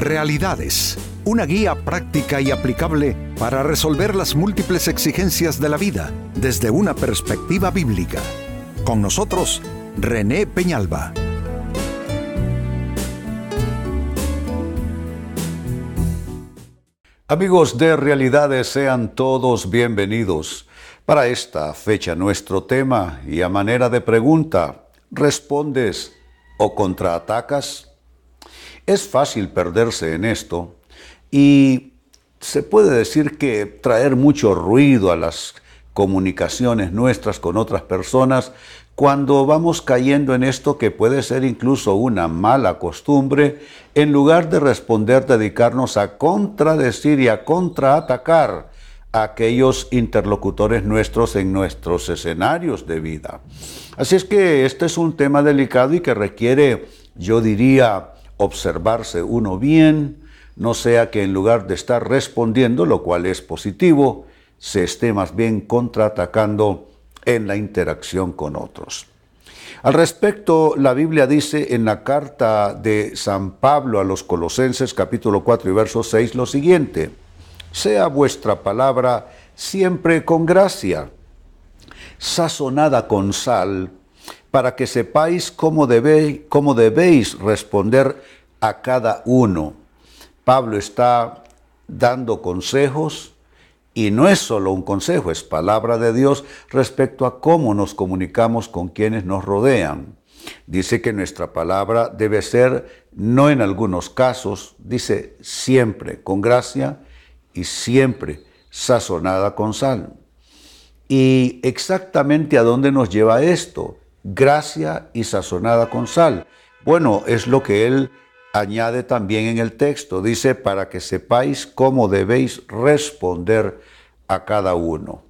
Realidades, una guía práctica y aplicable para resolver las múltiples exigencias de la vida desde una perspectiva bíblica. Con nosotros, René Peñalba. Amigos de Realidades, sean todos bienvenidos. Para esta fecha nuestro tema y a manera de pregunta, ¿respondes o contraatacas? Es fácil perderse en esto y se puede decir que traer mucho ruido a las comunicaciones nuestras con otras personas cuando vamos cayendo en esto que puede ser incluso una mala costumbre, en lugar de responder, dedicarnos a contradecir y a contraatacar a aquellos interlocutores nuestros en nuestros escenarios de vida. Así es que este es un tema delicado y que requiere, yo diría, observarse uno bien, no sea que en lugar de estar respondiendo, lo cual es positivo, se esté más bien contraatacando en la interacción con otros. Al respecto, la Biblia dice en la carta de San Pablo a los Colosenses capítulo 4 y verso 6 lo siguiente, sea vuestra palabra siempre con gracia, sazonada con sal, para que sepáis cómo debéis, responder a cada uno. Pablo está dando consejos y no es solo un consejo, es palabra de Dios respecto a cómo nos comunicamos con quienes nos rodean. Dice que nuestra palabra debe ser, no en algunos casos, dice siempre con gracia y siempre sazonada con sal. ¿Y exactamente a dónde nos lleva esto? Gracia y sazonada con sal. Bueno, es lo que él añade también en el texto, dice, para que sepáis cómo debéis responder a cada uno.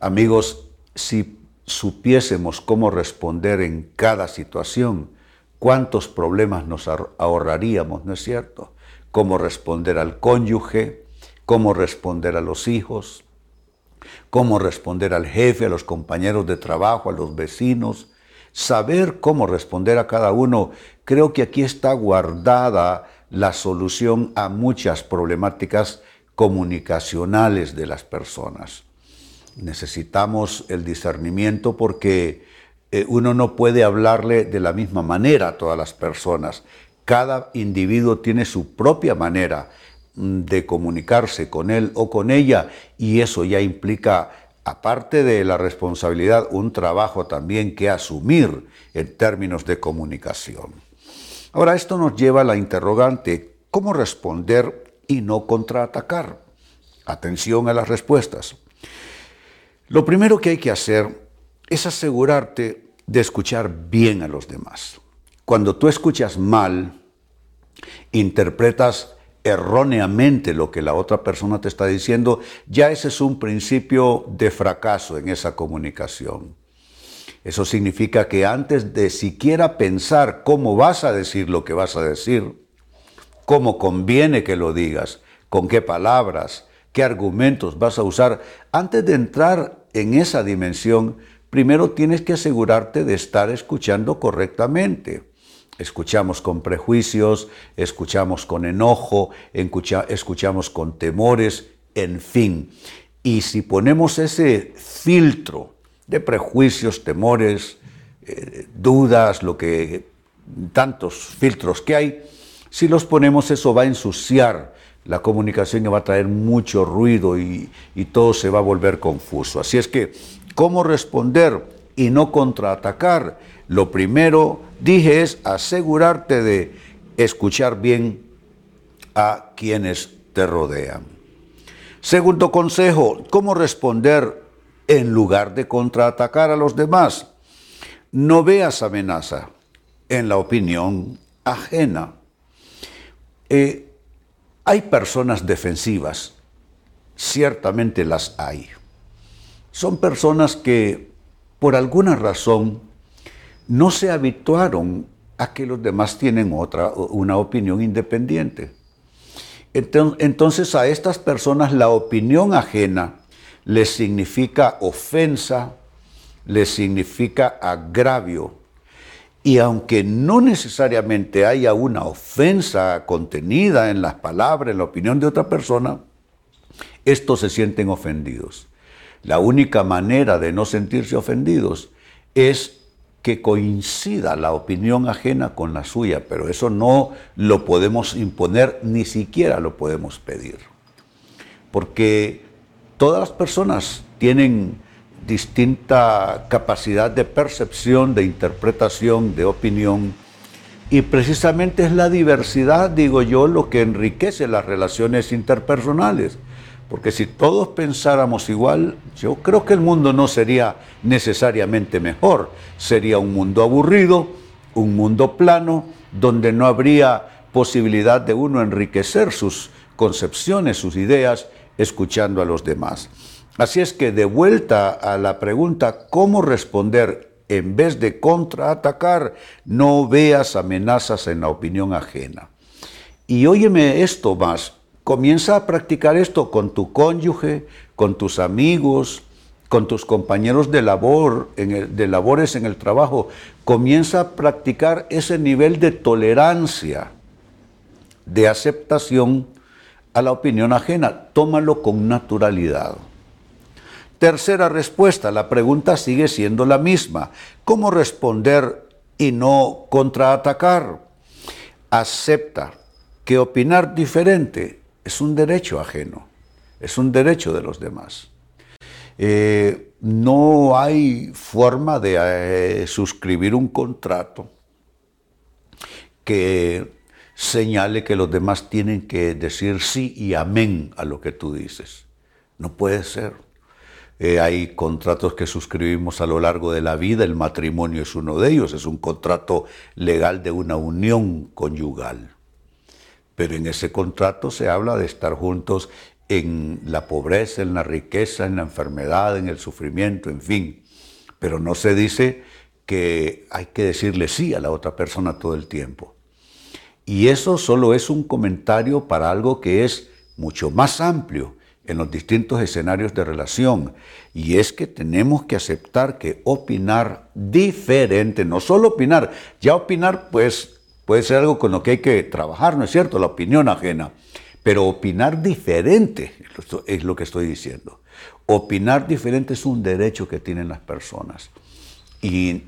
Amigos, si supiésemos cómo responder en cada situación, cuántos problemas nos ahorraríamos, ¿no es cierto? Cómo responder al cónyuge, cómo responder a los hijos, cómo responder al jefe, a los compañeros de trabajo, a los vecinos, saber cómo responder a cada uno, creo que aquí está guardada la solución a muchas problemáticas comunicacionales de las personas. Necesitamos el discernimiento porque eh, uno no puede hablarle de la misma manera a todas las personas. Cada individuo tiene su propia manera de comunicarse con él o con ella y eso ya implica aparte de la responsabilidad, un trabajo también que asumir en términos de comunicación. Ahora, esto nos lleva a la interrogante, ¿cómo responder y no contraatacar? Atención a las respuestas. Lo primero que hay que hacer es asegurarte de escuchar bien a los demás. Cuando tú escuchas mal, interpretas erróneamente lo que la otra persona te está diciendo, ya ese es un principio de fracaso en esa comunicación. Eso significa que antes de siquiera pensar cómo vas a decir lo que vas a decir, cómo conviene que lo digas, con qué palabras, qué argumentos vas a usar, antes de entrar en esa dimensión, primero tienes que asegurarte de estar escuchando correctamente Escuchamos con prejuicios, escuchamos con enojo, escuchamos con temores, en fin. Y si ponemos ese filtro de prejuicios, temores, eh, dudas, lo que tantos filtros que hay, si los ponemos eso va a ensuciar la comunicación y va a traer mucho ruido y, y todo se va a volver confuso. Así es que, ¿cómo responder y no contraatacar? Lo primero, dije, es asegurarte de escuchar bien a quienes te rodean. Segundo consejo, ¿cómo responder en lugar de contraatacar a los demás? No veas amenaza en la opinión ajena. Eh, hay personas defensivas, ciertamente las hay. Son personas que por alguna razón no se habituaron a que los demás tienen otra, una opinión independiente. Entonces a estas personas la opinión ajena les significa ofensa, les significa agravio. Y aunque no necesariamente haya una ofensa contenida en las palabras, en la opinión de otra persona, estos se sienten ofendidos. La única manera de no sentirse ofendidos es que coincida la opinión ajena con la suya, pero eso no lo podemos imponer, ni siquiera lo podemos pedir. Porque todas las personas tienen distinta capacidad de percepción, de interpretación, de opinión. Y precisamente es la diversidad, digo yo, lo que enriquece las relaciones interpersonales. Porque si todos pensáramos igual, yo creo que el mundo no sería necesariamente mejor. Sería un mundo aburrido, un mundo plano, donde no habría posibilidad de uno enriquecer sus concepciones, sus ideas, escuchando a los demás. Así es que de vuelta a la pregunta, ¿cómo responder? En vez de contraatacar, no veas amenazas en la opinión ajena. Y óyeme esto más, comienza a practicar esto con tu cónyuge, con tus amigos, con tus compañeros de, labor, de labores en el trabajo. Comienza a practicar ese nivel de tolerancia, de aceptación a la opinión ajena. Tómalo con naturalidad. Tercera respuesta, la pregunta sigue siendo la misma. ¿Cómo responder y no contraatacar? Acepta que opinar diferente es un derecho ajeno, es un derecho de los demás. Eh, no hay forma de eh, suscribir un contrato que señale que los demás tienen que decir sí y amén a lo que tú dices. No puede ser. Eh, hay contratos que suscribimos a lo largo de la vida, el matrimonio es uno de ellos, es un contrato legal de una unión conyugal. Pero en ese contrato se habla de estar juntos en la pobreza, en la riqueza, en la enfermedad, en el sufrimiento, en fin. Pero no se dice que hay que decirle sí a la otra persona todo el tiempo. Y eso solo es un comentario para algo que es mucho más amplio en los distintos escenarios de relación. Y es que tenemos que aceptar que opinar diferente, no solo opinar, ya opinar pues puede ser algo con lo que hay que trabajar, ¿no es cierto? La opinión ajena. Pero opinar diferente es lo que estoy diciendo. Opinar diferente es un derecho que tienen las personas. Y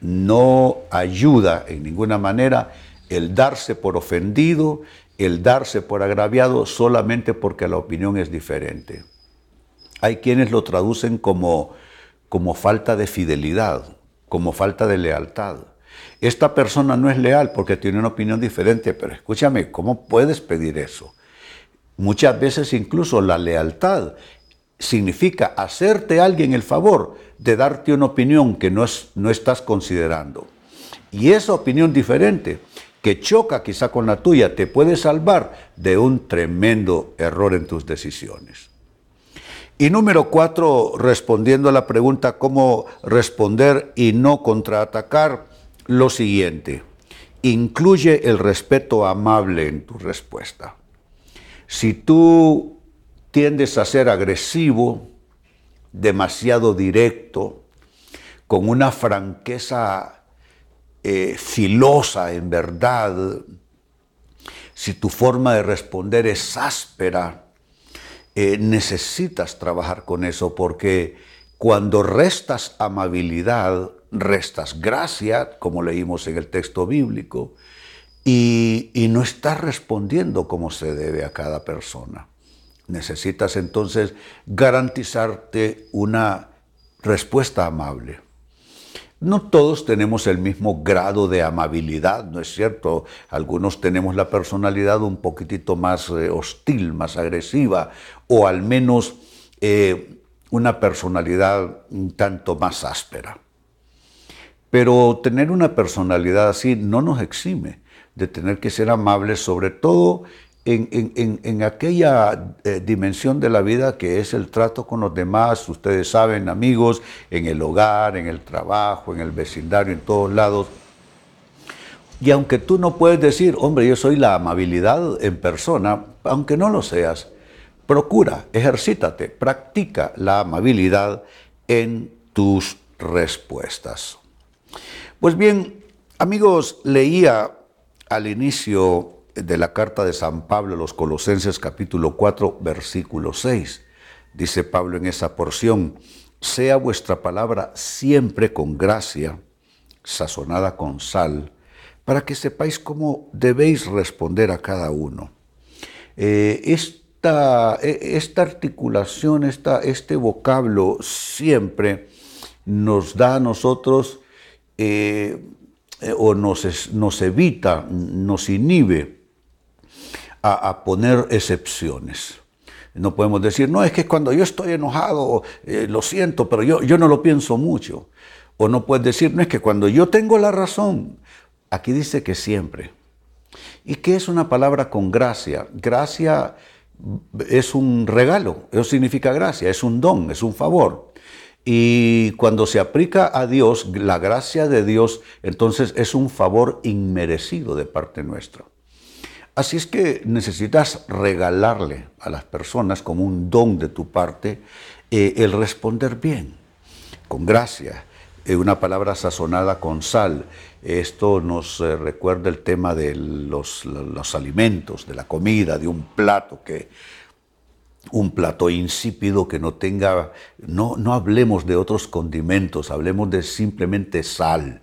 no ayuda en ninguna manera el darse por ofendido, el darse por agraviado solamente porque la opinión es diferente. Hay quienes lo traducen como, como falta de fidelidad, como falta de lealtad. Esta persona no es leal porque tiene una opinión diferente, pero escúchame, ¿cómo puedes pedir eso? Muchas veces incluso la lealtad significa hacerte a alguien el favor de darte una opinión que no, es, no estás considerando. Y esa opinión diferente que choca quizá con la tuya te puede salvar de un tremendo error en tus decisiones. Y número cuatro, respondiendo a la pregunta cómo responder y no contraatacar, lo siguiente, incluye el respeto amable en tu respuesta. Si tú tiendes a ser agresivo, demasiado directo, con una franqueza eh, filosa en verdad, si tu forma de responder es áspera, eh, necesitas trabajar con eso porque cuando restas amabilidad, restas gracia, como leímos en el texto bíblico, y, no estás respondiendo como se debe a cada persona. Necesitas entonces garantizarte una respuesta amable. No todos tenemos el mismo grado de amabilidad, ¿no es cierto? Algunos tenemos la personalidad un poquitito más eh, hostil, más agresiva, o al menos eh, una personalidad un tanto más áspera. Pero tener una personalidad así no nos exime de tener que ser amables, sobre todo en, aquella eh, dimensión de la vida que es el trato con los demás, ustedes saben, amigos, en el hogar, en el trabajo, en el vecindario, en todos lados. Y aunque tú no puedes decir, hombre, yo soy la amabilidad en persona, aunque no lo seas, procura, ejercítate, practica la amabilidad en tus respuestas. Pues bien, Amigos, leía al inicio de la carta de San Pablo a los Colosenses capítulo 4 versículo 6. Dice Pablo en esa porción, sea vuestra palabra siempre con gracia, sazonada con sal, para que sepáis cómo debéis responder a cada uno. Eh, esta, e, esta, articulación, este vocablo siempre nos da a nosotros eh, eh, o nos, evita, nos inhibe a, poner excepciones. No podemos decir, no, es que cuando yo estoy enojado, lo siento, pero yo, yo no lo pienso mucho. O no puedes decir, no, es que cuando yo tengo la razón, aquí dice que siempre. ¿Y qué es una palabra con gracia? Gracia es un regalo, eso significa gracia, es un don, es un favor. Y cuando se aplica a Dios, la gracia de Dios, entonces es un favor inmerecido de parte nuestra. Así es que necesitas regalarle a las personas como un don de tu parte eh, el responder bien, con gracia, eh, una palabra sazonada con sal. Esto nos eh, recuerda el tema de los, alimentos, de la comida, de un plato que un plato insípido que no tenga, no, no hablemos de otros condimentos, hablemos de simplemente sal.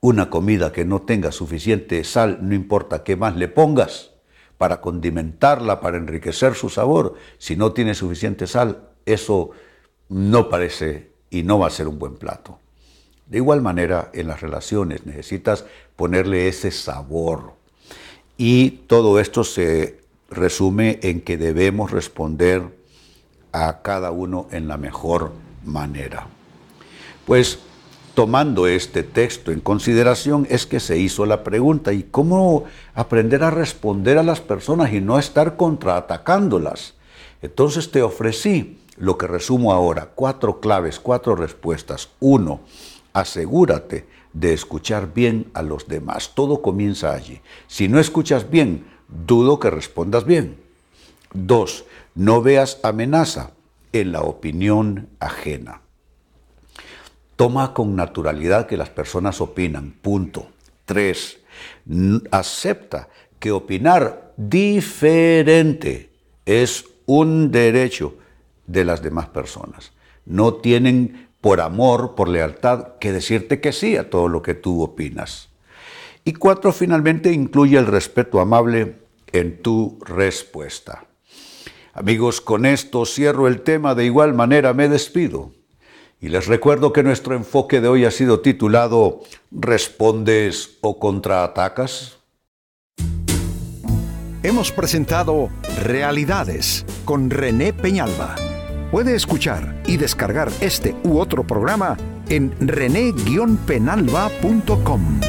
Una comida que no tenga suficiente sal, no importa qué más le pongas para condimentarla, para enriquecer su sabor, si no tiene suficiente sal, eso no parece y no va a ser un buen plato. De igual manera, en las relaciones necesitas ponerle ese sabor. Y todo esto se resume en que debemos responder a cada uno en la mejor manera. Pues tomando este texto en consideración es que se hizo la pregunta, ¿y cómo aprender a responder a las personas y no estar contraatacándolas? Entonces te ofrecí lo que resumo ahora, cuatro claves, cuatro respuestas. Uno, asegúrate de escuchar bien a los demás. Todo comienza allí. Si no escuchas bien, dudo que respondas bien. Dos, no veas amenaza en la opinión ajena. Toma con naturalidad que las personas opinan. Punto. Tres, acepta que opinar diferente es un derecho de las demás personas. No tienen por amor, por lealtad, que decirte que sí a todo lo que tú opinas. Y cuatro, finalmente, incluye el respeto amable en tu respuesta. Amigos, con esto cierro el tema, de igual manera me despido. Y les recuerdo que nuestro enfoque de hoy ha sido titulado ¿Respondes o contraatacas? Hemos presentado Realidades con René Peñalba. Puede escuchar y descargar este u otro programa en rene-penalba.com.